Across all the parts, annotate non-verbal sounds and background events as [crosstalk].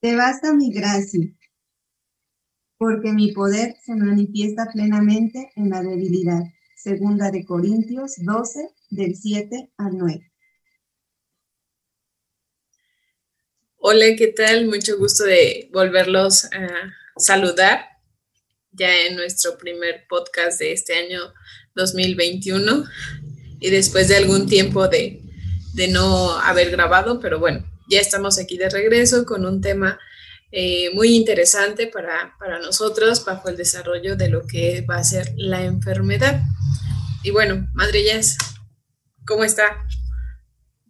Te basta mi gracia, porque mi poder se manifiesta plenamente en la debilidad. Segunda de Corintios 12, del 7 al 9. Hola, ¿qué tal? Mucho gusto de volverlos a saludar ya en nuestro primer podcast de este año 2021 y después de algún tiempo de, de no haber grabado, pero bueno, ya estamos aquí de regreso con un tema eh, muy interesante para, para nosotros bajo el desarrollo de lo que va a ser la enfermedad. Y bueno, Madre Jess, ¿cómo está?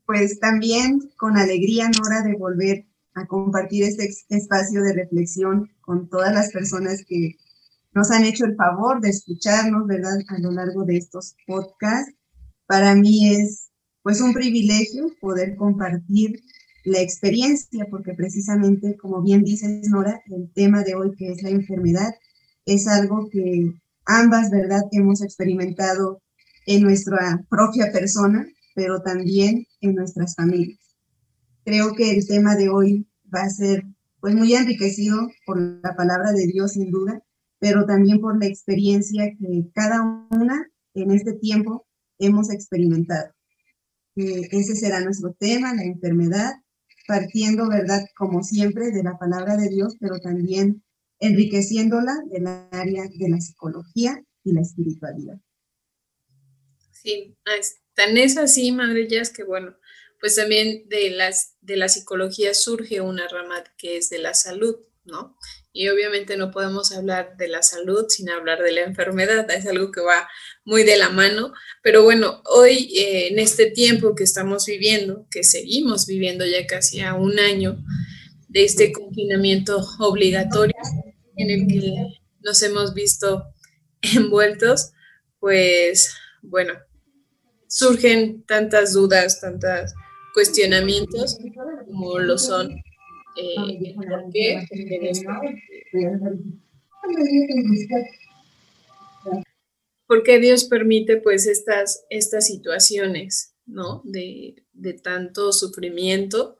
Pues también con alegría, Nora, de volver a compartir este espacio de reflexión con todas las personas que nos han hecho el favor de escucharnos, ¿verdad? A lo largo de estos podcasts. Para mí es pues un privilegio poder compartir la experiencia, porque precisamente, como bien dices, Nora, el tema de hoy, que es la enfermedad, es algo que ambas, ¿verdad?, hemos experimentado en nuestra propia persona, pero también en nuestras familias. Creo que el tema de hoy va a ser pues muy enriquecido por la palabra de Dios sin duda, pero también por la experiencia que cada una en este tiempo hemos experimentado. ese será nuestro tema, la enfermedad, partiendo, ¿verdad? Como siempre, de la palabra de Dios, pero también enriqueciéndola del área de la psicología y la espiritualidad. Sí, tan es así, Madre Jazz, que bueno, pues también de, las, de la psicología surge una rama que es de la salud, ¿no? Y obviamente no podemos hablar de la salud sin hablar de la enfermedad, es algo que va muy de la mano, pero bueno, hoy eh, en este tiempo que estamos viviendo, que seguimos viviendo ya casi a un año de este confinamiento obligatorio en el que nos hemos visto [laughs] envueltos, pues bueno, surgen tantas dudas, tantos cuestionamientos como lo son eh, ¿por qué Dios permite pues estas, estas situaciones, ¿no? De, tanto sufrimiento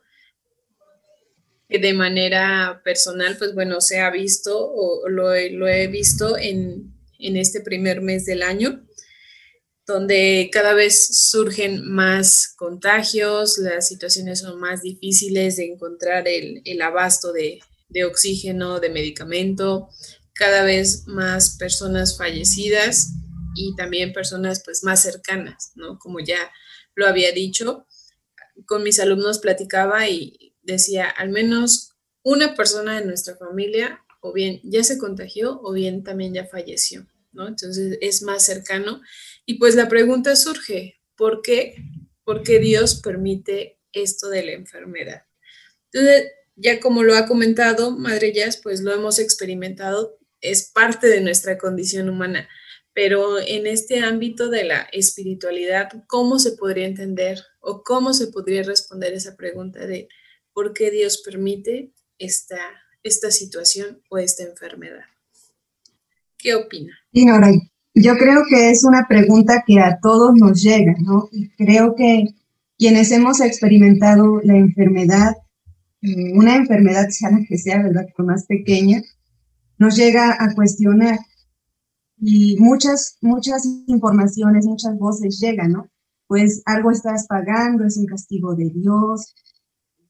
que de manera personal, pues bueno, se ha visto o lo, lo he visto en, en este primer mes del año donde cada vez surgen más contagios, las situaciones son más difíciles de encontrar el, abasto de, oxígeno, de medicamento, cada vez más personas fallecidas y también personas pues más cercanas, ¿no? Como ya lo había dicho, con mis alumnos platicaba y decía, al menos una persona de nuestra familia o bien ya se contagió o bien también ya falleció, ¿no? Entonces es más cercano y pues la pregunta surge, ¿por qué? ¿Por qué Dios permite esto de la enfermedad? Entonces, ya como lo ha comentado Madre Jazz, pues lo hemos experimentado, es parte de nuestra condición humana, pero en este ámbito de la espiritualidad, ¿cómo se podría entender o cómo se podría responder esa pregunta de por qué Dios permite esta, esta situación o esta enfermedad? ¿Qué opina? Sí, ahora yo creo que es una pregunta que a todos nos llega, ¿no? Y creo que quienes hemos experimentado la enfermedad, eh, una enfermedad, sea la que sea, ¿verdad? Por más pequeña, nos llega a cuestionar. Y muchas, muchas informaciones, muchas voces llegan, ¿no? Pues algo estás pagando, es un castigo de Dios.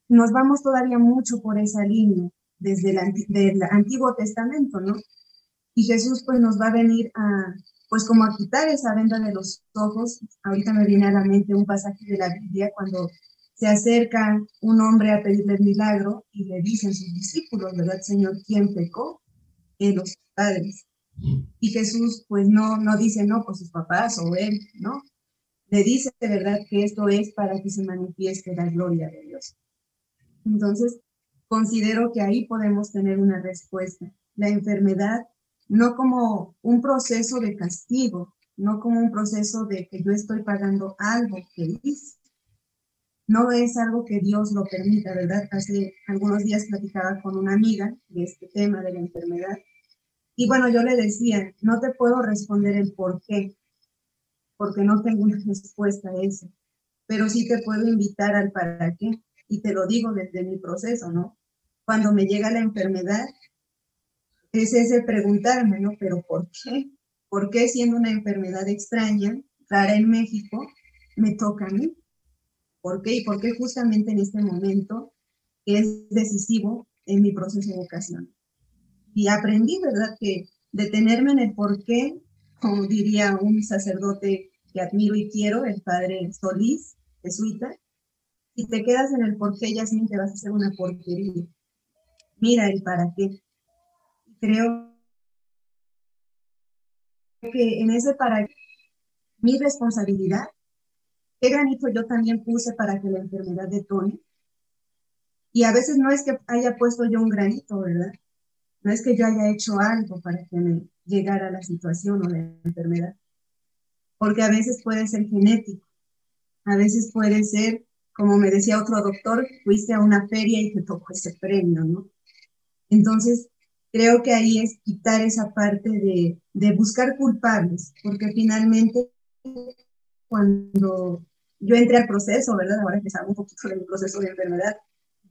Nos vamos todavía mucho por esa línea, desde el Antiguo Testamento, ¿no? Y Jesús pues nos va a venir a, pues como a quitar esa venda de los ojos. Ahorita me viene a la mente un pasaje de la Biblia cuando se acerca un hombre a pedirle milagro y le dicen sus discípulos, ¿verdad, Señor? ¿Quién pecó? En los padres. Y Jesús pues no, no dice, no, pues sus papás o él, ¿no? Le dice de verdad que esto es para que se manifieste la gloria de Dios. Entonces, considero que ahí podemos tener una respuesta. La enfermedad no como un proceso de castigo, no como un proceso de que yo estoy pagando algo que hice. No es algo que Dios lo permita, ¿verdad? Hace algunos días platicaba con una amiga de este tema de la enfermedad. Y bueno, yo le decía, no te puedo responder el por qué, porque no tengo una respuesta a eso, pero sí te puedo invitar al para qué. Y te lo digo desde mi proceso, ¿no? cuando me llega la enfermedad, es ese preguntarme, ¿no? Pero ¿por qué? ¿Por qué siendo una enfermedad extraña, rara en México, me toca a mí? ¿Por qué? Y por qué justamente en este momento es decisivo en mi proceso de vocación. Y aprendí, ¿verdad?, que detenerme en el por qué, como diría un sacerdote que admiro y quiero, el padre Solís, jesuita, si te quedas en el por qué, ya te vas a hacer una porquería. Mira el para qué. Creo que en ese para qué, mi responsabilidad, qué granito yo también puse para que la enfermedad detone. Y a veces no es que haya puesto yo un granito, ¿verdad? No es que yo haya hecho algo para que me llegara la situación o la enfermedad. Porque a veces puede ser genético. A veces puede ser, como me decía otro doctor, fuiste a una feria y te tocó ese premio, ¿no? Entonces, creo que ahí es quitar esa parte de, de buscar culpables, porque finalmente cuando yo entré al proceso, ¿verdad? Ahora que un poquito del proceso de enfermedad,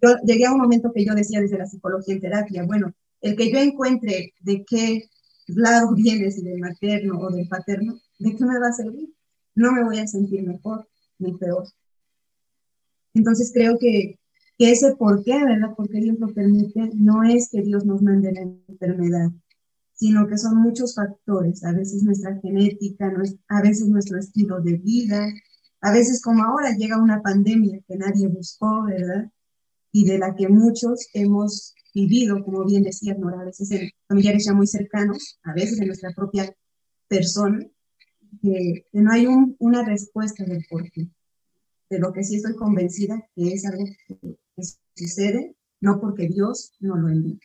yo llegué a un momento que yo decía desde la psicología en terapia, bueno, el que yo encuentre de qué lado [laughs] viene, si del materno o del paterno, ¿de qué me va a servir? No me voy a sentir mejor ni peor. Entonces creo que, que ese por qué, ¿verdad? Porque Dios lo permite, no es que Dios nos mande la enfermedad, sino que son muchos factores, a veces nuestra genética, a veces nuestro estilo de vida, a veces como ahora llega una pandemia que nadie buscó, ¿verdad? Y de la que muchos hemos vivido, como bien decía Nora, a veces en familiares ya muy cercanos, a veces en nuestra propia persona, que, no hay una respuesta del por qué. De lo que sí estoy convencida que es algo que, sucede, no porque Dios no lo envíe.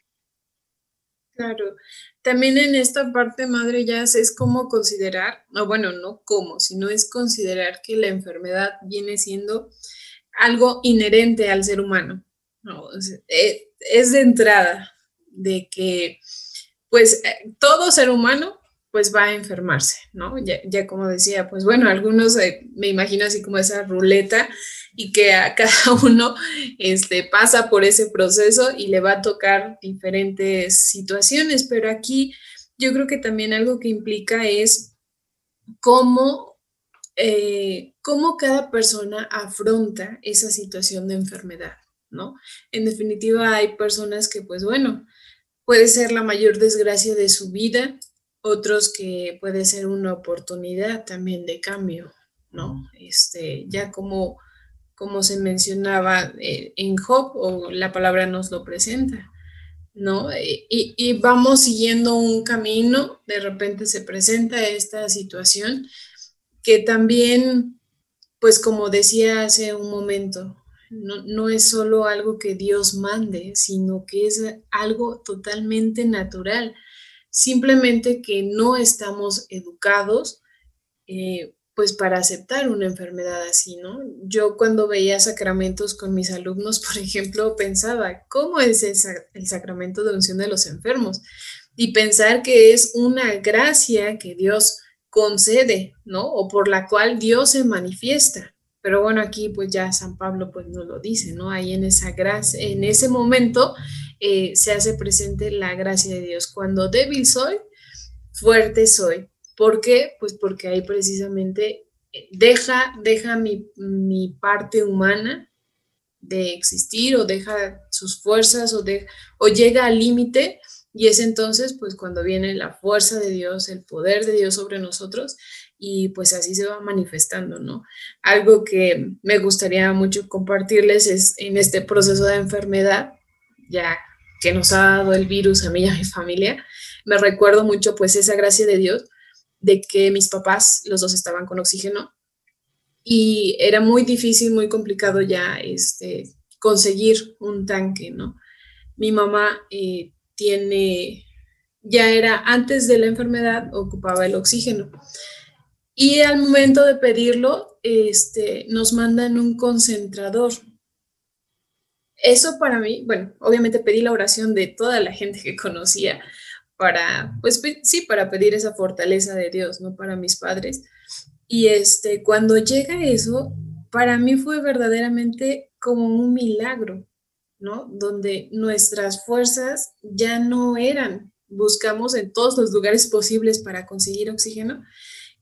Claro, también en esta parte, madre, ya es como considerar, no, bueno, no como, sino es considerar que la enfermedad viene siendo algo inherente al ser humano. No, eh, es de entrada de que, pues, eh, todo ser humano pues va a enfermarse, ¿no? Ya, como decía, pues bueno, algunos eh, me imagino así como esa ruleta y que a [laughs] cada uno este, pasa por ese proceso y le va a tocar diferentes situaciones, pero aquí yo creo que también algo que implica es cómo, eh, cómo cada persona afronta esa situación de enfermedad. ¿no? En definitiva, hay personas que, pues bueno, puede ser la mayor desgracia de su vida, otros que puede ser una oportunidad también de cambio, ¿no? Este, ya como, como se mencionaba eh, en Job, o la palabra nos lo presenta, ¿no? Y, y, vamos siguiendo un camino, de repente se presenta esta situación que también, pues como decía hace un momento, no, es solo algo que Dios mande, sino que es algo totalmente natural. Simplemente que no estamos educados eh, pues para aceptar una enfermedad así, ¿no? Yo cuando veía sacramentos con mis alumnos, [laughs] por ejemplo, pensaba, ¿cómo es el sacramento de unción de los enfermos? Y pensar que es una gracia que Dios concede, ¿no? O por la cual Dios se manifiesta. Pero bueno, aquí pues ya San Pablo pues nos lo dice, ¿no? Ahí en esa gracia, en ese momento eh, se hace presente la gracia de Dios. Cuando débil soy, fuerte soy. ¿Por qué? Pues porque ahí precisamente deja, deja mi, mi parte humana de existir o deja sus fuerzas o, de, o llega al límite y es entonces pues cuando viene la fuerza de Dios, el poder de Dios sobre nosotros y pues así se va manifestando, ¿no? Algo que me gustaría mucho compartirles es en este proceso de enfermedad, ya que nos ha dado el virus a mí y a mi familia, me recuerdo mucho pues esa gracia de Dios de que mis papás, los dos estaban con oxígeno y era muy difícil, muy complicado ya este, conseguir un tanque, ¿no? Mi mamá eh, tiene, ya era antes de la enfermedad, ocupaba el oxígeno y al momento de pedirlo, este, nos mandan un concentrador. Eso para mí, bueno, obviamente pedí la oración de toda la gente que conocía para, pues sí, para pedir esa fortaleza de Dios, ¿no? Para mis padres. Y este, cuando llega eso, para mí fue verdaderamente como un milagro, ¿no? Donde nuestras fuerzas ya no eran, buscamos en todos los lugares posibles para conseguir oxígeno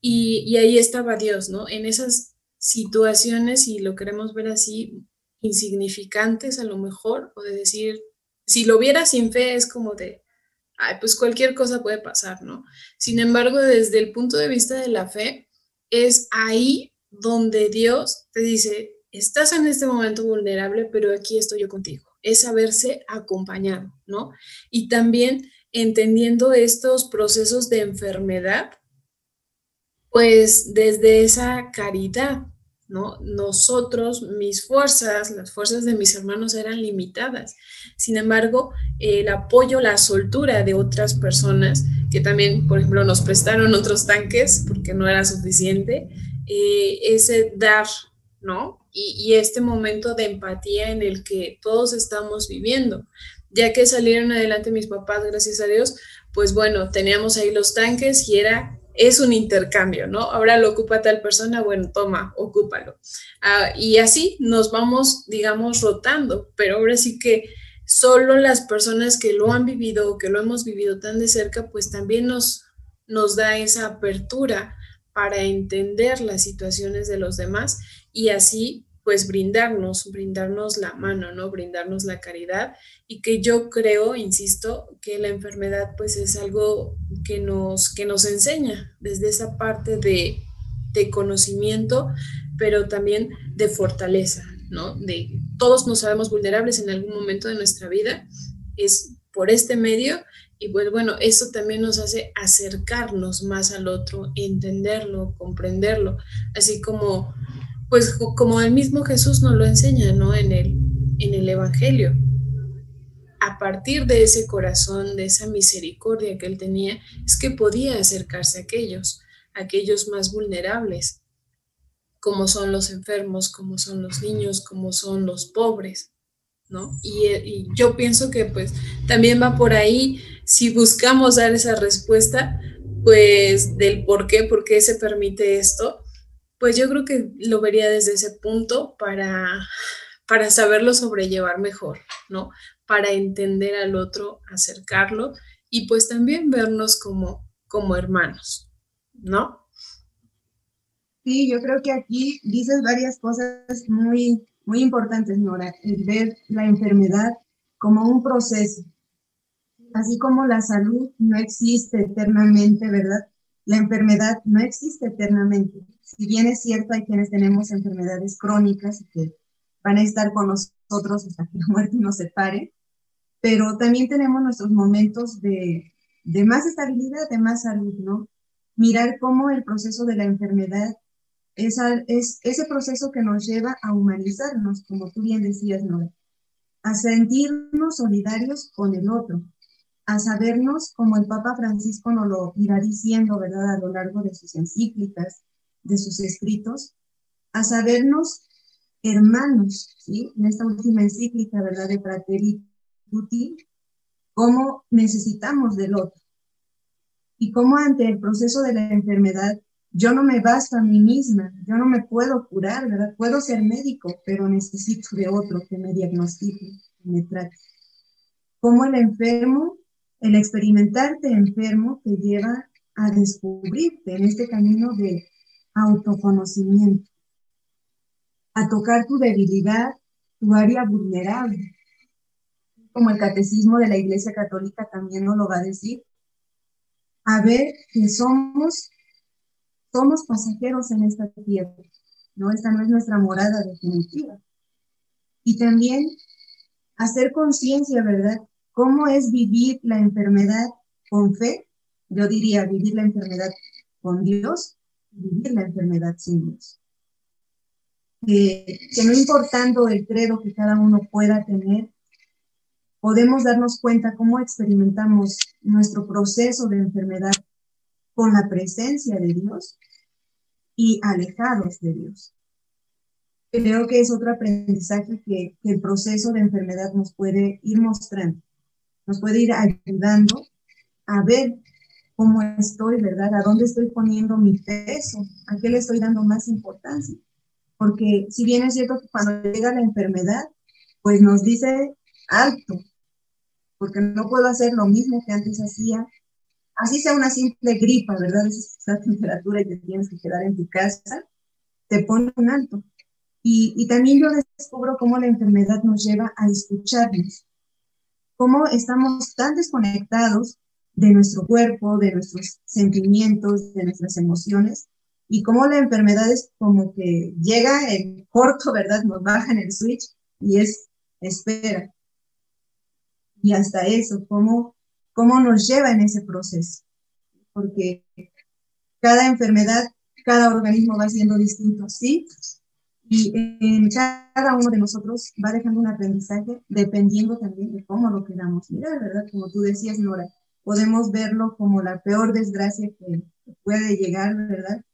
y, y ahí estaba Dios, ¿no? En esas situaciones, y lo queremos ver así, insignificantes a lo mejor, o de decir, si lo viera sin fe es como de, ay, pues cualquier cosa puede pasar, ¿no? Sin embargo, desde el punto de vista de la fe, es ahí donde Dios te dice, estás en este momento vulnerable, pero aquí estoy yo contigo. Es saberse acompañado, ¿no? Y también entendiendo estos procesos de enfermedad, pues desde esa caridad, ¿no? Nosotros, mis fuerzas, las fuerzas de mis hermanos eran limitadas. Sin embargo, el apoyo, la soltura de otras personas que también, por ejemplo, nos prestaron otros tanques porque no era suficiente, eh, ese dar, ¿no? Y este momento de empatía en el que todos estamos viviendo. Ya que salieron adelante mis papás, gracias a Dios, pues bueno, teníamos ahí los tanques y era es un intercambio, ¿no? Ahora lo ocupa tal persona, bueno, toma, ocúpalo. Ah, y así nos vamos, digamos, rotando, pero ahora sí que solo las personas que lo han vivido o que lo hemos vivido tan de cerca, pues también nos, nos da esa apertura para entender las situaciones de los demás y así pues brindarnos, brindarnos la mano, ¿no? Brindarnos la caridad y que yo creo, insisto, que la enfermedad pues es algo que nos, que nos enseña desde esa parte de, de conocimiento, pero también de fortaleza, ¿no? De todos nos sabemos vulnerables en algún momento de nuestra vida, es por este medio y pues bueno, eso también nos hace acercarnos más al otro, entenderlo, comprenderlo, así como pues como el mismo Jesús nos lo enseña, ¿no? En el, en el Evangelio. A partir de ese corazón, de esa misericordia que él tenía, es que podía acercarse a aquellos, a aquellos más vulnerables, como son los enfermos, como son los niños, como son los pobres, ¿no? Y, y yo pienso que pues también va por ahí, si buscamos dar esa respuesta, pues del por qué, por qué se permite esto, pues yo creo que lo vería desde ese punto para, para saberlo sobrellevar mejor, ¿no? Para entender al otro, acercarlo y pues también vernos como, como hermanos, ¿no? Sí, yo creo que aquí dices varias cosas muy, muy importantes, Nora. El ver la enfermedad como un proceso. Así como la salud no existe eternamente, ¿verdad? La enfermedad no existe eternamente si bien es cierto, hay quienes tenemos enfermedades crónicas que van a estar con nosotros hasta que la muerte nos separe, pero también tenemos nuestros momentos de, de más estabilidad, de más salud, ¿no? Mirar cómo el proceso de la enfermedad es, es ese proceso que nos lleva a humanizarnos, como tú bien decías, ¿no? A sentirnos solidarios con el otro, a sabernos, como el Papa Francisco nos lo irá diciendo, ¿verdad?, a lo largo de sus encíclicas, de sus escritos, a sabernos hermanos. En esta última encíclica, ¿verdad? De Fratelli Tutti, cómo necesitamos del otro. Y cómo ante el proceso de la enfermedad, yo no me basto a mí misma, yo no me puedo curar, ¿verdad? Puedo ser médico, pero necesito de otro que me diagnostique, que me trate. Cómo el enfermo, el experimentarte enfermo, te lleva a descubrirte en este camino de autoconocimiento, a tocar tu debilidad, tu área vulnerable, como el catecismo de la Iglesia Católica también nos lo va a decir, a ver que somos, somos pasajeros en esta tierra, ¿no? Esta no es nuestra morada definitiva. Y también hacer conciencia, ¿verdad? ¿Cómo es vivir la enfermedad con fe? Yo diría vivir la enfermedad con Dios vivir la enfermedad sin Dios. que no importando el credo que cada uno pueda tener, podemos darnos cuenta cómo experimentamos nuestro proceso de enfermedad con la presencia de Dios y alejados de Dios. Creo que es otro aprendizaje que, que el proceso de enfermedad nos puede ir mostrando, nos puede ir ayudando a ver cómo estoy, ¿verdad? ¿A dónde estoy poniendo mi peso? ¿A qué le estoy dando más importancia? Porque si bien es cierto que cuando llega la enfermedad, pues nos dice alto, porque no puedo hacer lo mismo que antes hacía. Así sea una simple gripa, ¿verdad? Esa temperatura y te tienes que quedar en tu casa, te pone un alto. Y, y también yo descubro cómo la enfermedad nos lleva a escucharnos, cómo estamos tan desconectados de nuestro cuerpo, de nuestros sentimientos, de nuestras emociones, y cómo la enfermedad es como que llega en corto, ¿verdad? Nos baja en el switch y es espera. Y hasta eso, cómo, cómo nos lleva en ese proceso. Porque cada enfermedad, cada organismo va siendo distinto, ¿sí? Y cada uno de nosotros va dejando un aprendizaje dependiendo también de cómo lo queramos mirar, ¿verdad? Como tú decías, Nora, podemos verlo como la peor desgracia que puede llegar, ¿verdad?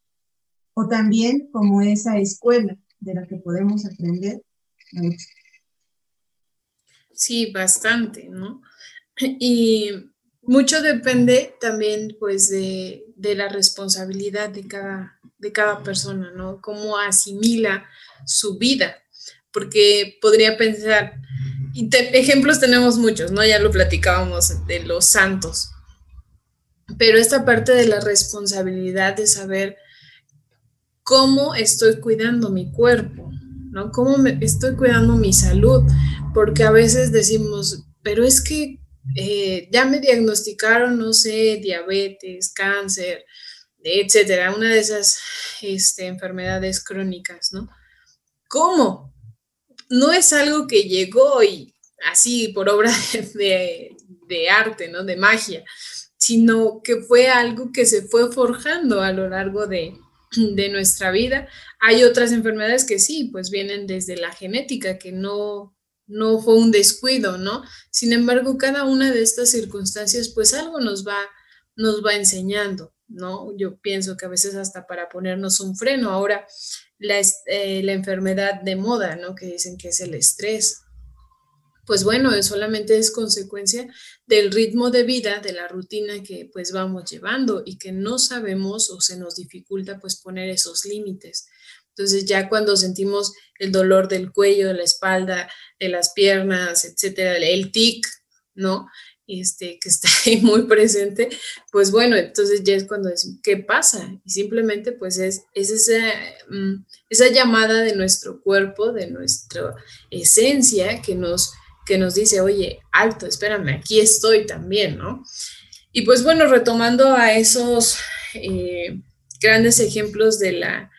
O también como esa escuela de la que podemos aprender Sí, bastante, ¿no? Y mucho depende también, pues, de, la responsabilidad de cada, de cada persona, ¿no? Cómo asimila su vida, porque podría pensar, ejemplos tenemos muchos, ¿no? Ya lo platicábamos de los santos, pero esta parte de la responsabilidad de saber cómo estoy cuidando mi cuerpo, ¿no? ¿Cómo estoy cuidando mi salud? Porque a veces decimos, pero es que eh, ya me diagnosticaron, no sé, diabetes, cáncer, etcétera, una de esas este, enfermedades crónicas, ¿no? ¿Cómo? No es algo que llegó y así por obra [laughs] de, de arte, ¿no? De magia, sino que fue algo que se fue forjando a lo largo de, [clears throat] de nuestra vida. Hay otras enfermedades que sí, pues vienen desde la genética, que no, no fue un descuido, ¿no? Sin embargo, cada una de estas circunstancias, pues algo nos va, nos va enseñando, ¿no? Yo pienso que a veces hasta para ponernos un freno. Ahora, la, eh, la enfermedad de moda, ¿no? Que dicen que es el estrés, pues bueno, solamente es consecuencia del ritmo de vida, de la rutina que pues vamos llevando y que no sabemos o se nos dificulta pues poner esos límites. Entonces ya cuando sentimos el dolor del cuello, de la espalda, de las piernas, etcétera, el tic, ¿no? Este, que está [laughs] ahí muy presente, pues bueno, entonces ya es cuando decimos, ¿qué pasa? Y simplemente pues es, mm, esa llamada de nuestro cuerpo, de nuestra esencia que nos que nos dice, oye, alto, espérame, aquí estoy también, ¿no? Y pues bueno, retomando a esos eh, grandes ejemplos de la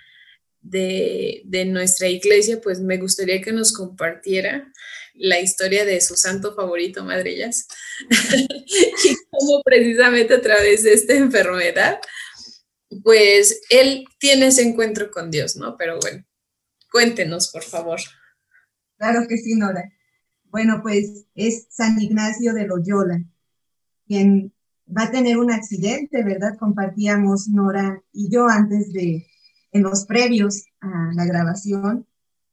de, de, nuestra iglesia, pues me gustaría que nos compartiera la historia de su santo favorito, Madrillas, [laughs] y cómo precisamente a través de esta enfermedad, pues él tiene ese encuentro con Dios, ¿no? Pero bueno, cuéntenos, por favor. Claro que sí, Nora. Bueno, pues es San Ignacio de Loyola, quien va a tener un accidente, ¿verdad? Compartíamos Nora y yo antes de, en los previos a la grabación,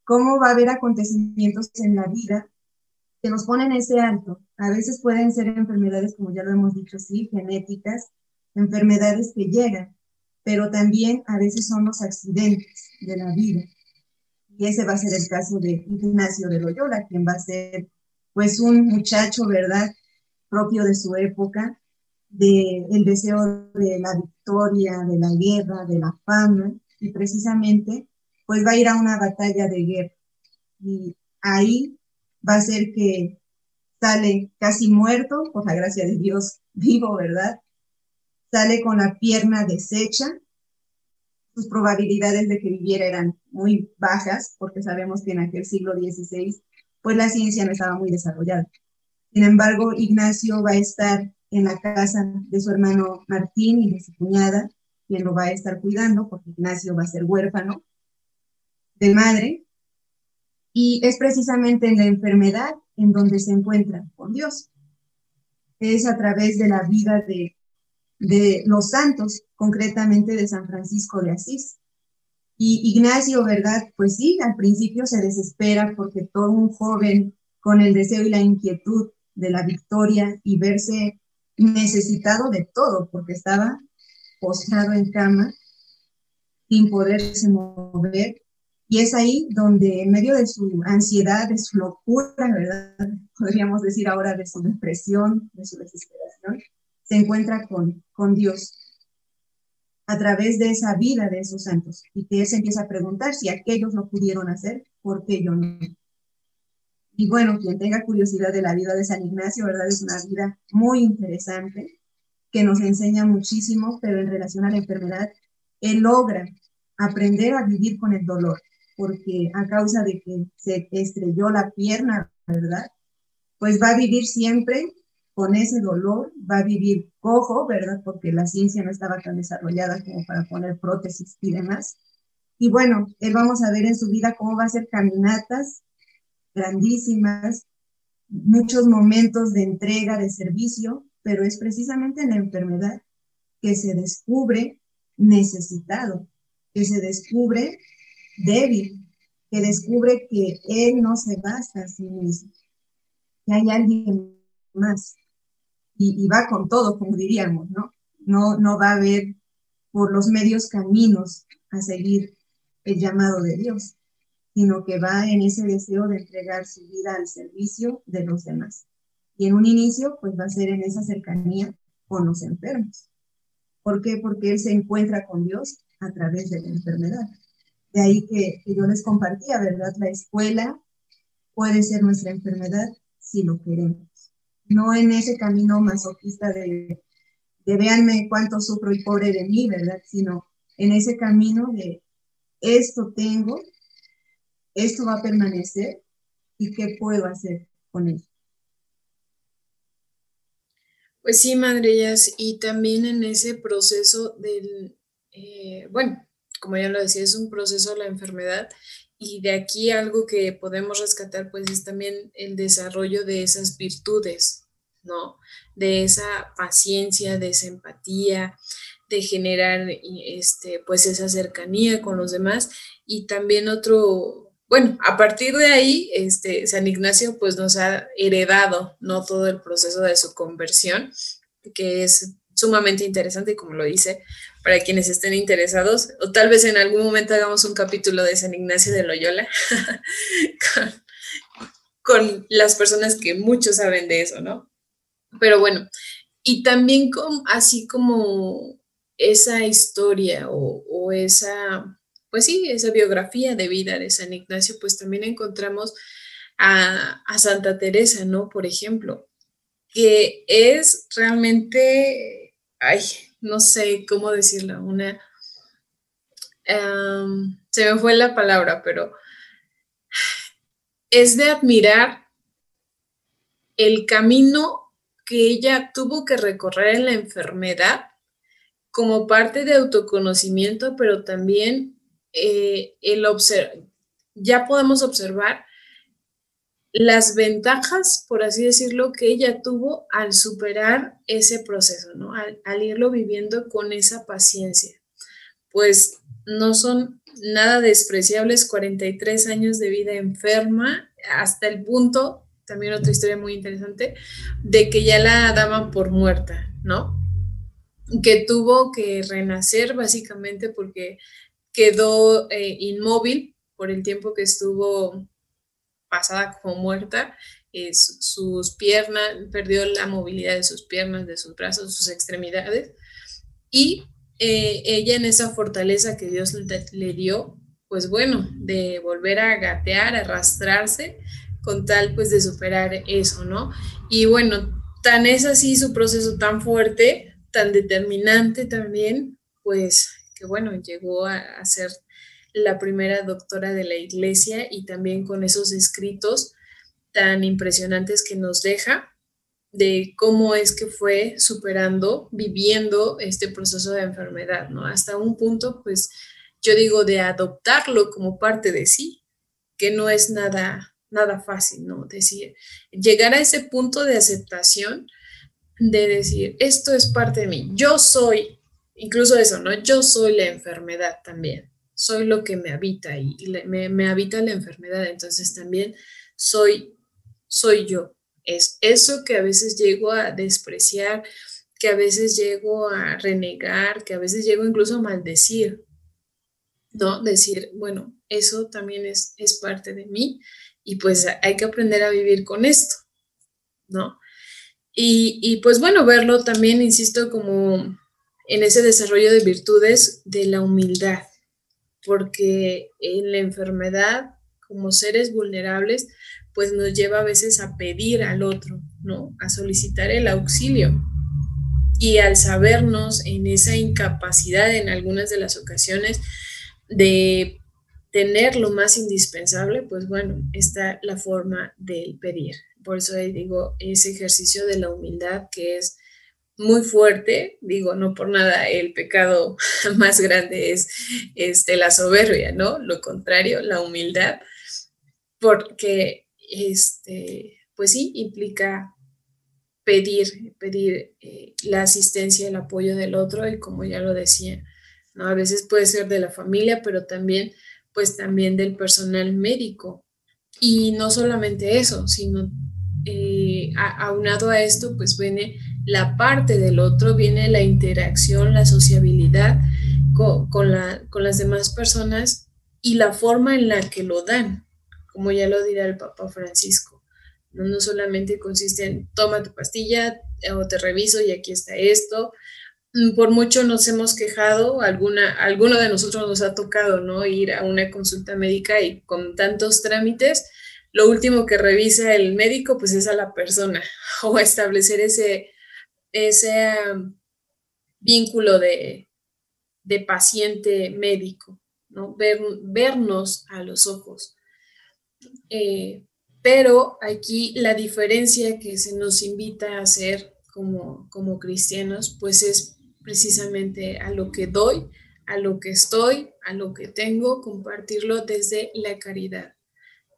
cómo va a haber acontecimientos en la vida que nos ponen ese alto. A veces pueden ser enfermedades, como ya lo hemos dicho, sí, genéticas, enfermedades que llegan, pero también a veces son los accidentes de la vida. Y ese va a ser el caso de Ignacio de Loyola, quien va a ser pues un muchacho, ¿verdad? Propio de su época, del el deseo de la victoria, de la guerra, de la fama, y precisamente pues va a ir a una batalla de guerra. Y ahí va a ser que sale casi muerto, por la gracia de Dios, [laughs] vivo, ¿verdad? Sale con la pierna deshecha, sus probabilidades de que viviera eran muy bajas, porque sabemos que en aquel siglo XVI, pues la ciencia no estaba muy desarrollada. Sin embargo, Ignacio va a estar en la casa de su hermano Martín y de su cuñada, quien lo va a estar cuidando, porque Ignacio va a ser huérfano de madre, y es precisamente en la enfermedad en donde se encuentra con Dios. Es a través de la vida de de los santos, concretamente de San Francisco de Asís. Y Ignacio, ¿verdad? Pues sí, al principio se desespera porque todo un joven con el deseo y la inquietud de la victoria y verse necesitado de todo, porque estaba postrado en cama, sin poderse mover, Y es ahí donde en medio de su ansiedad, de su locura, ¿verdad? [laughs] Podríamos decir ahora de su depresión, de su desesperación, se encuentra con, con Dios a través de esa vida de esos santos y que él se empieza a preguntar si aquellos lo pudieron hacer, ¿por qué yo no? Y bueno, quien tenga curiosidad de la vida de San Ignacio, ¿verdad? Es una vida muy interesante que nos enseña muchísimo, pero en relación a la enfermedad, él logra aprender a vivir con el dolor, porque a causa de que se estrelló la pierna, ¿verdad? Pues va a vivir siempre con ese dolor, va a vivir cojo, ¿verdad? Porque la ciencia no estaba tan desarrollada como para poner prótesis y demás. Y bueno, él vamos a ver en su vida cómo va a ser caminatas grandísimas, muchos momentos de entrega, de servicio, pero es precisamente en la enfermedad que se descubre necesitado, que se descubre débil, que descubre que él no se basta a sí mismo, que hay alguien más y, va con todo, como diríamos, ¿no? ¿no? No va a ver por los medios caminos a seguir el llamado de Dios, sino que va en ese deseo de entregar su vida al servicio de los demás. Y en un inicio, pues va a ser en esa cercanía con los enfermos. ¿Por qué? Porque él se encuentra con Dios a través de la enfermedad. De ahí que, yo les compartía, ¿verdad? La escuela puede ser nuestra enfermedad si lo queremos no en ese camino masoquista de, de véanme cuánto sufro y pobre de mí, ¿verdad? Sino en ese camino de esto tengo, esto va a permanecer y qué puedo hacer con él. Pues sí, madrillas, y también en ese proceso del, eh, bueno, como ya lo decía, es un proceso la enfermedad y de aquí algo que podemos rescatar pues es también el desarrollo de esas virtudes, ¿no? De esa paciencia, de esa empatía, de generar este, pues esa cercanía con los demás y también otro, bueno, a partir de ahí, este, San Ignacio pues nos ha heredado, ¿no? Todo el proceso de su conversión, que es sumamente interesante, como lo dice, para quienes estén interesados, o tal vez en algún momento hagamos un capítulo de San Ignacio de Loyola [laughs] con, las personas que muchos saben de eso, ¿no? Pero bueno, y también así como esa historia o, o, esa, pues sí, esa biografía de vida de San Ignacio, pues también encontramos a, a Santa Teresa, ¿no? Por ejemplo, que es realmente, ay, no sé cómo decirlo, una, se me fue la palabra, pero es de admirar el camino que ella tuvo que recorrer en la enfermedad como parte de autoconocimiento, pero también eh, el observar, ya podemos observar las ventajas, por así decirlo, que ella tuvo al superar ese proceso, ¿no? Al, irlo viviendo con esa paciencia. Pues no son nada despreciables 43 años de vida enferma hasta el punto, también otra historia muy interesante, de que ya la daban por muerta, ¿no? Que tuvo que renacer básicamente porque quedó eh, inmóvil por el tiempo que estuvo pasada como muerta, sus piernas, perdió la movilidad de sus piernas, de sus brazos, sus extremidades, y eh, ella en esa fortaleza que Dios le, dio, pues bueno, de volver a gatear, a arrastrarse, con tal pues de superar eso, ¿no? Y bueno, tan es así su proceso tan fuerte, tan determinante también, pues que bueno, llegó a, a ser la primera doctora de la iglesia y también con esos escritos tan impresionantes que nos deja de cómo es que fue superando, viviendo este proceso de enfermedad, ¿no? Hasta un punto, pues, yo digo, de adoptarlo como parte de sí, que no es nada, nada fácil, ¿no? Decir, llegar a ese punto de aceptación, de decir, esto es parte de mí, yo soy, incluso eso, ¿no? Yo soy la enfermedad también soy lo que me habita y, me, habita la enfermedad, entonces también soy, soy yo. Es eso que a veces llego a despreciar, que a veces llego a renegar, que a veces llego incluso a maldecir. ¿no? Decir, bueno, eso también es, es parte de mí y pues hay que aprender a vivir con esto, ¿no? Y, y pues bueno, verlo también, insisto, como en ese desarrollo de virtudes de la humildad, porque en la enfermedad, como seres vulnerables, pues nos lleva a veces a pedir al otro, ¿no? A solicitar el auxilio. Y al sabernos en esa incapacidad en algunas de las ocasiones de tener lo más indispensable, pues bueno, está la forma de pedir. Por eso digo, ese ejercicio de la humildad que es muy fuerte, digo, no por nada el pecado [laughs] más grande es este, la soberbia, ¿no? Lo contrario, la humildad, porque, este, pues sí, implica pedir, pedir eh, la asistencia, el apoyo del otro y como ya lo decía, ¿no? A veces puede ser de la familia, pero también, pues también del personal médico. Y no solamente eso, sino eh, aunado a esto, pues viene la parte del otro, viene la interacción, la sociabilidad con, con, las demás personas y la forma en la que lo dan, como ya lo dirá el Papa Francisco. No, no solamente consiste en toma tu pastilla o te reviso y aquí está esto. Por mucho nos hemos quejado, alguna, alguno de nosotros nos ha tocado, ¿no? Ir a una consulta médica y con tantos trámites, lo último que revisa el médico pues es a la persona [laughs] o establecer ese, ese um, vínculo de, paciente médico, ¿no? Ver, vernos a los ojos. Eh, pero aquí la diferencia que se nos invita a hacer como, como cristianos, pues es precisamente a lo que doy, a lo que estoy, a lo que tengo, compartirlo desde la caridad.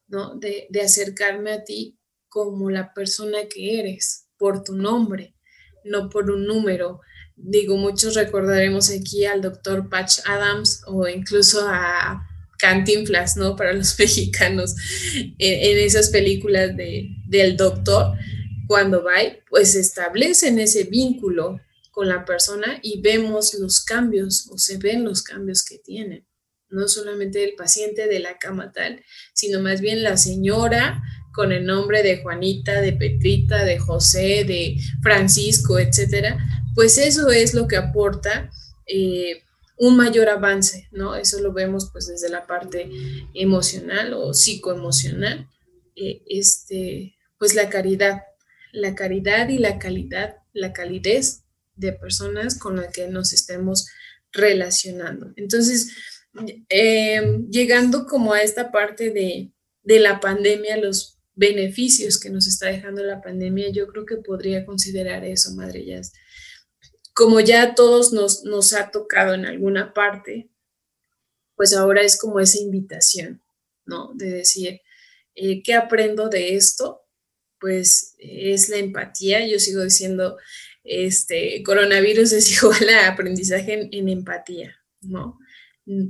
De, acercarme a ti como la persona que eres, por tu nombre, no por un número. Digo, muchos recordaremos aquí al doctor Patch Adams o incluso a Cantinflas, ¿no? Para los [laughs] mexicanos, en, esas películas de, del doctor, cuando va, pues establecen ese vínculo con la persona y vemos los cambios o se ven los cambios que tienen no solamente el paciente de la cama tal, sino más bien la señora con el nombre de Juanita, de Petrita, de José, de Francisco, etcétera, pues eso es lo que aporta eh, un mayor avance, ¿no? Eso lo vemos pues desde la parte emocional o psicoemocional, eh, este, pues la caridad, la caridad y la calidad, la calidez de personas con las que nos estemos relacionando. Entonces, eh, llegando como a esta parte de, la pandemia, los beneficios que nos está dejando la pandemia, yo creo que podría considerar eso, Madre Jazz. Como ya a todos nos, nos ha tocado en alguna parte, pues ahora es como esa invitación, ¿no? De decir, eh, ¿qué aprendo de esto? Pues es la empatía. Yo sigo diciendo, este, coronavirus [laughs] es igual a aprendizaje en empatía, ¿no?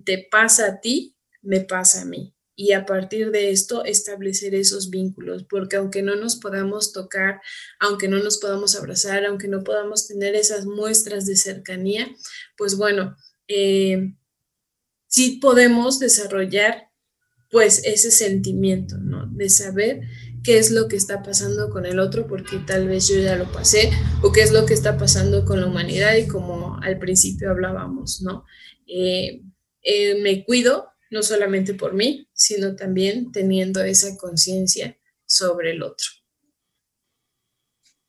te pasa a ti, me pasa a mí. Y a partir de esto establecer esos vínculos, porque aunque no nos podamos tocar, aunque no nos podamos abrazar, aunque no podamos tener esas muestras de cercanía, pues bueno, eh, sí podemos desarrollar pues ese sentimiento, ¿no? De saber qué es lo que está pasando con el otro, porque tal vez yo ya lo pasé, o qué es lo que está pasando con la humanidad y como al principio hablábamos, ¿no? Eh, eh, me cuido, no solamente por mí, sino también teniendo esa conciencia sobre el otro.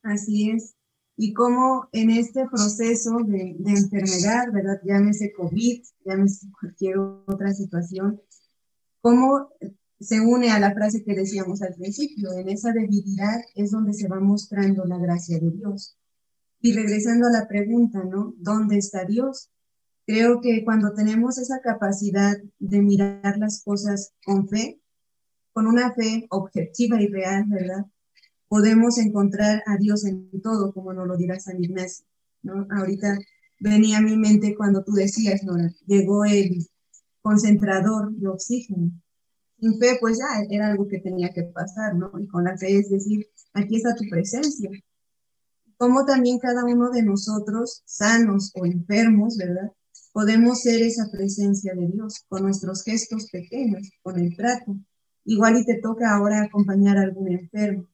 Así es. Y cómo en este proceso de, de enfermedad, ¿verdad? Llámese COVID, llámese cualquier otra situación, cómo se une a la frase que decíamos al principio, en esa debilidad es donde se va mostrando la gracia de Dios. Y regresando a la pregunta, ¿no? ¿Dónde está Dios? Creo que cuando tenemos esa capacidad de mirar las cosas con fe, con una fe objetiva y real, ¿verdad? Podemos encontrar a Dios en todo, como nos lo dirá San Ignacio, ¿no? Ahorita venía a mi mente cuando tú decías, Nora, llegó el concentrador de oxígeno. Sin fe, pues ya era algo que tenía que pasar, ¿no? Y con la fe es decir, aquí está tu presencia. Como también cada uno de nosotros, sanos o enfermos, ¿verdad? Podemos ser esa presencia de Dios con nuestros gestos pequeños, con el trato. Igual y te toca ahora acompañar a algún enfermo.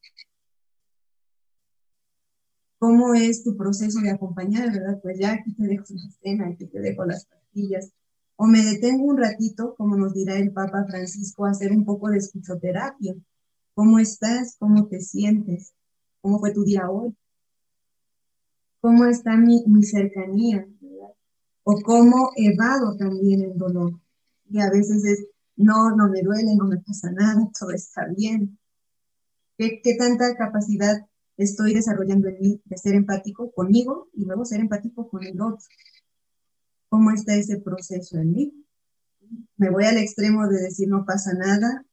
¿Cómo es tu proceso de acompañar, verdad? Pues ya aquí te dejo la cena, aquí te dejo las pastillas. O me detengo un ratito, como nos dirá el Papa Francisco, a hacer un poco de escuchoterapia. ¿Cómo estás? ¿Cómo te sientes? ¿Cómo fue tu día hoy? ¿Cómo está mi, mi cercanía? O cómo evado también el dolor. Y a veces es, no, no me duele, no me pasa nada, todo está bien. ¿Qué, qué tanta capacidad estoy desarrollando en mí de ser empático conmigo y luego ser empático con el otro? ¿Cómo está ese proceso en mí? Me voy al extremo de decir no pasa nada,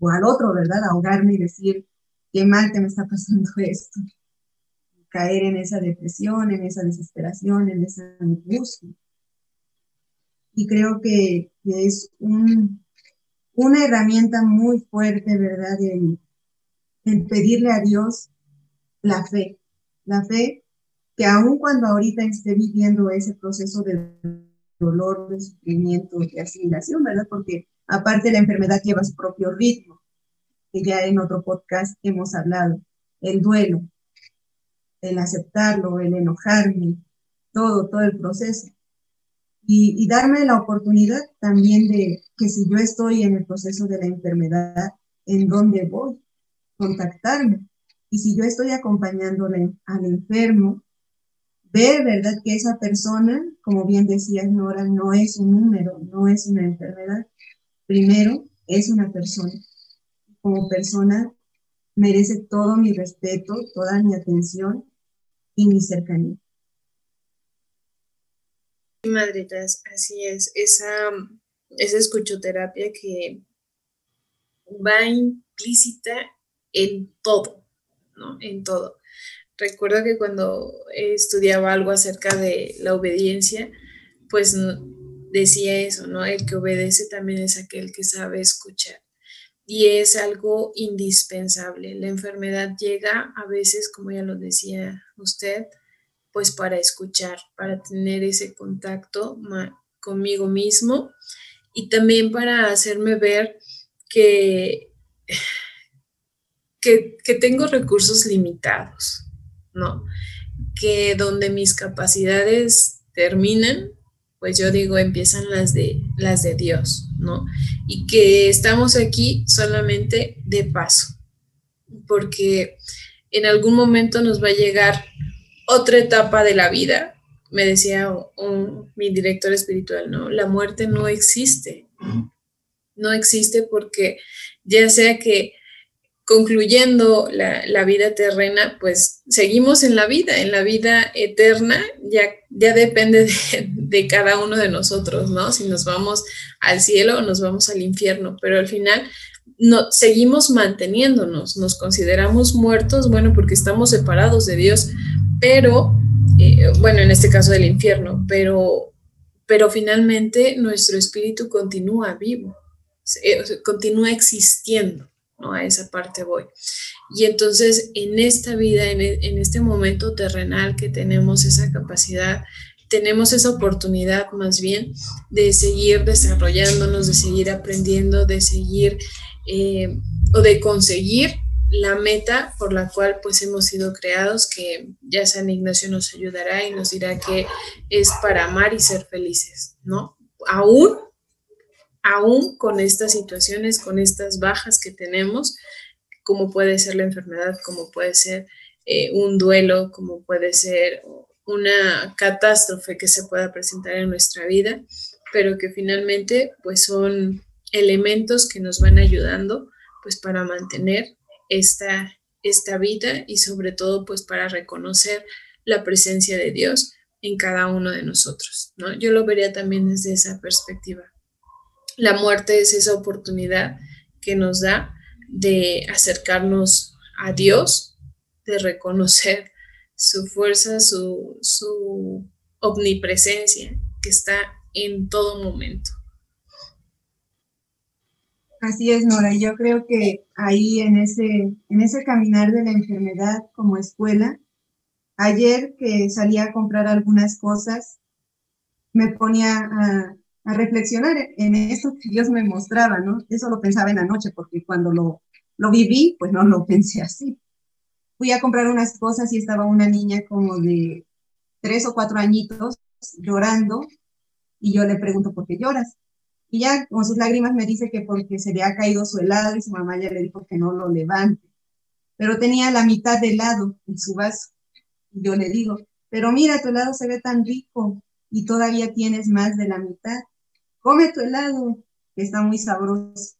o al otro, ¿verdad? Ahogarme y decir, qué mal que me está pasando [laughs] esto caer en esa depresión, en esa desesperación, en esa angustia. Y creo que, es una herramienta muy fuerte, ¿verdad? El, el pedirle a Dios la fe, la fe que aun cuando ahorita esté viviendo ese proceso de dolor, de sufrimiento, de asimilación, ¿verdad? Porque aparte la enfermedad lleva su propio ritmo, que ya en otro podcast hemos hablado, el duelo, el aceptarlo, el enojarme, todo, todo el proceso. Y, darme la oportunidad también de que si yo estoy en el proceso de la enfermedad, ¿en dónde voy? Contactarme. Y si yo estoy acompañándole al enfermo, ver, ¿verdad? Que esa persona, como bien decía Nora, no es un número, no es una enfermedad. Primero, es una persona. Como persona, merece todo mi respeto, toda mi atención y mi cercanía. Madritas, así es. Esa, esa escuchoterapia que va implícita en todo, ¿no? En todo. Recuerdo que cuando estudiaba algo acerca de la obediencia, pues decía eso, ¿no? El que obedece también es aquel que sabe escuchar y es algo indispensable. La enfermedad llega a veces, como ya lo decía usted, pues para escuchar, para tener ese contacto conmigo mismo y también para hacerme ver [sighs] que, que, tengo recursos limitados, ¿no? Que donde mis capacidades terminan, pues yo digo, empiezan las de, las de Dios, ¿no? Y que estamos aquí solamente de paso, porque en algún momento nos va a llegar otra etapa de la vida. Me decía mi director espiritual, ¿no? La muerte no existe. No existe porque ya sea que concluyendo la, vida terrena, pues seguimos en la vida, en la vida eterna, ya, ya depende de, cada uno de nosotros, ¿no? Si nos vamos al cielo o nos vamos al infierno, pero al final no, seguimos manteniéndonos, nos consideramos muertos, bueno, porque estamos separados de Dios, pero, eh, bueno, en este caso del infierno, pero, pero finalmente nuestro espíritu continúa vivo, eh, continúa existiendo. ¿No? A esa parte voy. Y entonces en esta vida, en, en este momento terrenal que tenemos esa capacidad, tenemos esa oportunidad más bien de seguir desarrollándonos, de seguir aprendiendo, de seguir eh, o de conseguir la meta por la cual pues hemos sido creados, que ya San Ignacio nos ayudará y nos dirá que es para amar y ser felices, ¿no? Aún aún con estas situaciones, con estas bajas que tenemos, como puede ser la enfermedad, como puede ser eh, un duelo, como puede ser una catástrofe que se pueda presentar en nuestra vida, pero que finalmente pues son elementos que nos van ayudando pues para mantener esta, esta vida y sobre todo pues para reconocer la presencia de Dios en cada uno de nosotros, ¿no? Yo lo vería también desde esa perspectiva. La muerte es esa oportunidad que nos da de acercarnos a Dios, de reconocer su fuerza, su, omnipresencia que está en todo momento. Así es, Nora. Yo creo que ahí en ese, en ese caminar de la enfermedad como escuela, ayer que salí a comprar algunas cosas, me ponía a, a reflexionar en esto que Dios me mostraba, ¿no? Eso lo pensaba en la noche, porque cuando lo, lo viví, pues no lo [laughs] pensé así. Fui a comprar unas cosas y estaba una niña como de tres o cuatro añitos llorando y yo le pregunto, ¿por qué lloras? Y ya con sus lágrimas me dice que porque se le ha caído su helado y su mamá ya le dijo que no lo levante. Pero tenía la mitad de helado en su vaso. Y yo le digo, pero mira, tu helado se ve tan rico y todavía tienes más de la mitad. Come tu helado, que está muy sabroso.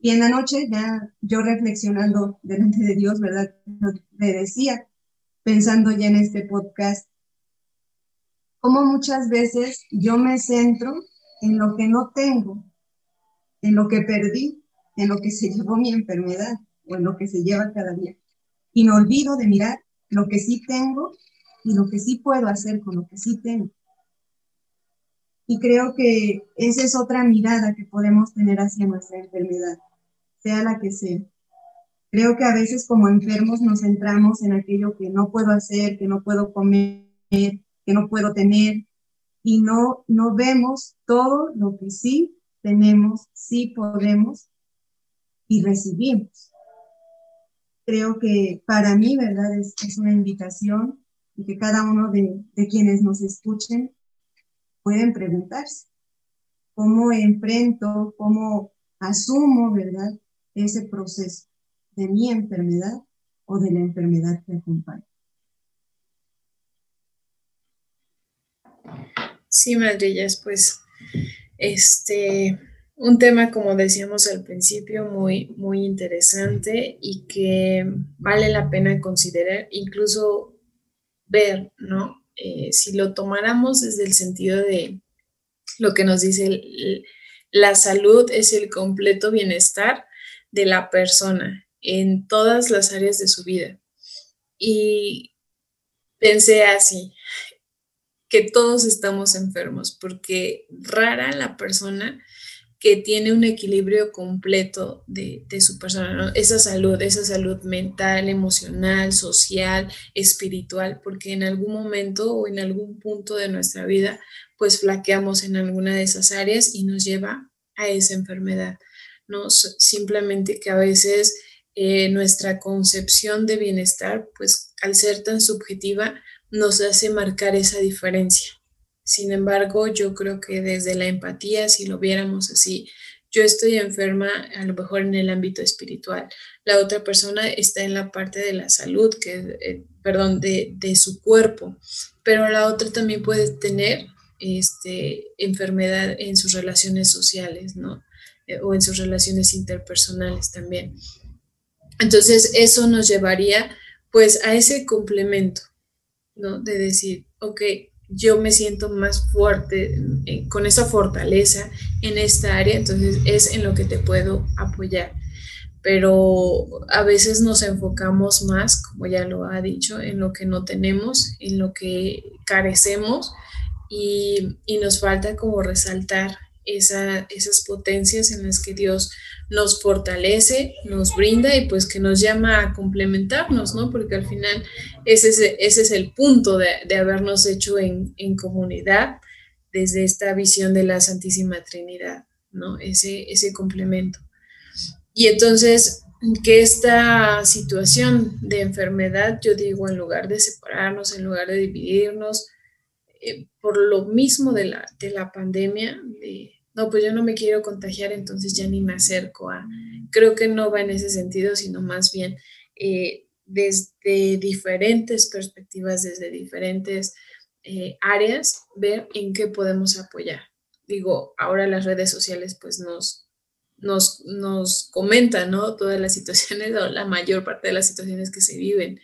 Y en la noche ya yo reflexionando delante de Dios, ¿verdad? Le decía, pensando ya en este podcast, como muchas veces yo me centro en lo que no tengo, en lo que perdí, en lo que se llevó mi enfermedad o en lo que se lleva cada día. Y me olvido de mirar lo que sí tengo y lo que sí puedo hacer con lo que sí tengo. Y creo que esa es otra mirada que podemos tener hacia nuestra enfermedad, sea la que sea. Creo que a veces como enfermos nos centramos en aquello que no puedo hacer, que no puedo comer, que no puedo tener, y no, no vemos todo lo que sí tenemos, sí podemos y recibimos. Creo que para mí, ¿verdad? Es, es una invitación y que cada uno de, de quienes nos escuchen pueden preguntarse cómo enfrento, cómo asumo, ¿verdad? Ese proceso de mi enfermedad o de la enfermedad que acompaña. Sí, madrillas, pues este, un tema, como decíamos al principio, muy, muy interesante y que vale la pena considerar, incluso ver, ¿no? Eh, si lo tomáramos desde el sentido de lo que nos dice la salud es el completo bienestar de la persona en todas las áreas de su vida. Y pensé así, que todos estamos enfermos, porque rara la persona que tiene un equilibrio completo de, su persona, esa salud, esa salud mental, emocional, social, espiritual, porque en algún momento o en algún punto de nuestra vida, pues flaqueamos en alguna de esas áreas y nos lleva a esa enfermedad. No simplemente que a veces eh, nuestra concepción de bienestar, pues al ser tan subjetiva, nos hace marcar esa diferencia. Sin embargo, yo creo que desde la empatía, si lo viéramos así, yo estoy enferma a lo mejor en el ámbito espiritual, la otra persona está en la parte de la salud, que, eh, perdón, de, de, su cuerpo, pero la otra también puede tener este, enfermedad en sus relaciones sociales, ¿no? Eh, o en sus relaciones interpersonales también. Entonces, eso nos llevaría pues a ese complemento, ¿no? De decir, ok, yo me siento más fuerte, eh, con esa fortaleza en esta área, entonces es en lo que te puedo apoyar. Pero a veces nos enfocamos más, como ya lo ha dicho, en lo que no tenemos, en lo que carecemos y, y nos falta como resaltar esas potencias en las que Dios nos fortalece, nos brinda y pues que nos llama a complementarnos, ¿no? Porque al final ese es, ese es el punto de, de habernos hecho en, en, comunidad desde esta visión de la Santísima Trinidad, ¿no? Ese, ese complemento. Y entonces, que esta situación de enfermedad, yo digo, en lugar de separarnos, en lugar de dividirnos, eh, por lo mismo de la, de la pandemia, de, no, pues yo no me quiero contagiar, entonces ya ni me acerco a, creo que no va en ese sentido, sino más bien eh, desde diferentes perspectivas, desde diferentes eh, áreas, ver en qué podemos apoyar. Digo, ahora las redes sociales pues nos, nos, nos comentan, ¿no? Todas las situaciones la mayor parte de las situaciones que se viven.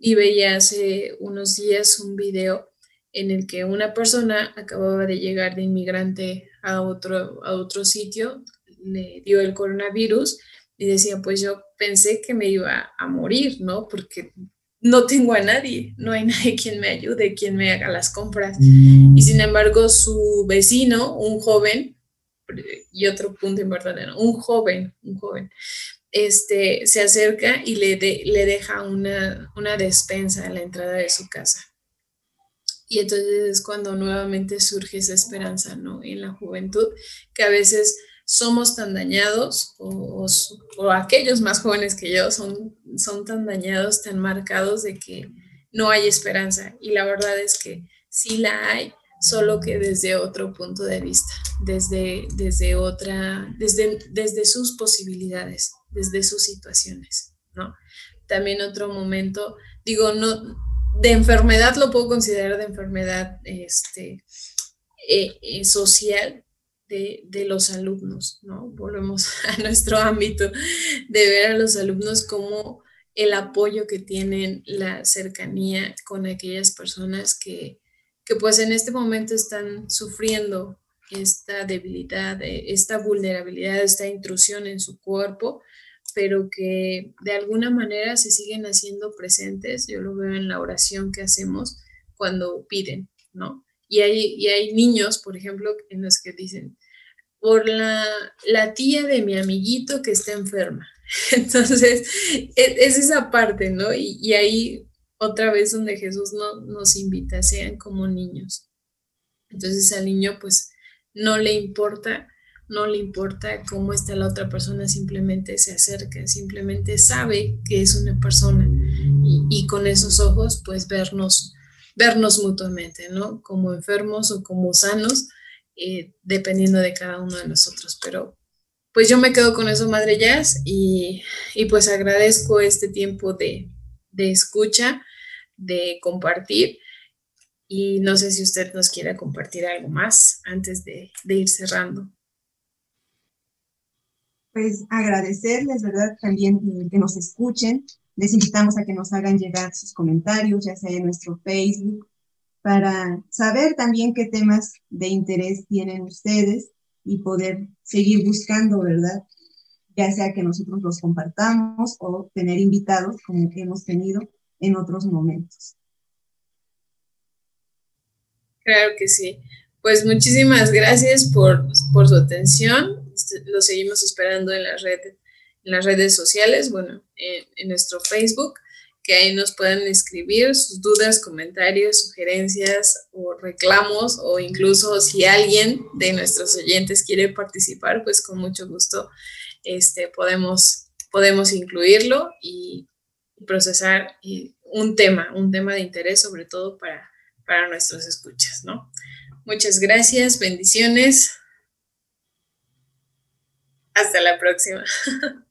Y veía hace unos días un video en el que una persona acababa de llegar de inmigrante a otro, a otro sitio, le dio el coronavirus y decía, pues yo pensé que me iba a morir, ¿no? Porque no tengo a nadie, no hay [laughs] nadie quien me ayude, quien me haga las compras. Y sin embargo, su vecino, un joven, y otro punto importante, un joven, un joven, este, se acerca y le, le deja una, una despensa a la entrada de su casa Y entonces es cuando nuevamente surge esa esperanza, ¿no? En la juventud, que a veces somos tan dañados, o, aquellos más jóvenes que yo son, son tan dañados, tan marcados de que no hay esperanza. Y la verdad es que sí la hay, solo que desde otro punto de vista, desde, desde otra, desde, desde sus posibilidades, desde sus situaciones, ¿no? También otro momento, digo, no, de enfermedad lo puedo considerar de enfermedad este, eh, eh, social de, de, los alumnos, ¿no? Volvemos [laughs] a nuestro ámbito de ver a los alumnos como el apoyo que tienen, la cercanía con aquellas personas que, que pues en este momento están sufriendo esta debilidad, eh, esta vulnerabilidad, esta intrusión en su cuerpo, pero que de alguna manera se siguen haciendo presentes. Yo lo veo en la oración que hacemos cuando piden, ¿no? Y hay, y hay niños, por ejemplo, en los que dicen, por la, la tía de mi amiguito que está enferma. [laughs] Entonces, es, es esa parte, ¿no? Y, y, ahí otra vez donde Jesús no, nos invita, sean como niños. Entonces al niño pues no le importa, no le importa cómo está la otra persona, simplemente se acerca, simplemente sabe que es una persona y, con esos ojos pues vernos, vernos mutuamente, ¿no? Como enfermos o como sanos, eh, dependiendo de cada uno de nosotros. Pero pues yo me quedo con eso, Madre Jazz, y, y pues agradezco este tiempo de, de escucha, de compartir. Y no sé si usted nos quiere compartir algo más antes de, ir cerrando. Pues agradecerles, ¿verdad? También eh, que nos escuchen. Les invitamos a que nos hagan llegar sus comentarios, ya sea en nuestro Facebook, para saber también qué temas de interés tienen ustedes y poder seguir buscando, ¿verdad? Ya sea que nosotros los compartamos o tener invitados como hemos tenido en otros momentos. Claro que sí. Pues muchísimas gracias por, por su atención. Este, lo seguimos esperando en, la red, en las redes sociales, bueno, en, en nuestro Facebook, que ahí nos pueden escribir sus dudas, comentarios, sugerencias o reclamos, o incluso si alguien de nuestros oyentes quiere participar, pues con mucho gusto este, podemos, podemos incluirlo y procesar un tema, un tema de interés sobre todo para, para nuestros escuchas, ¿no? Muchas gracias, bendiciones. Hasta la próxima. [laughs]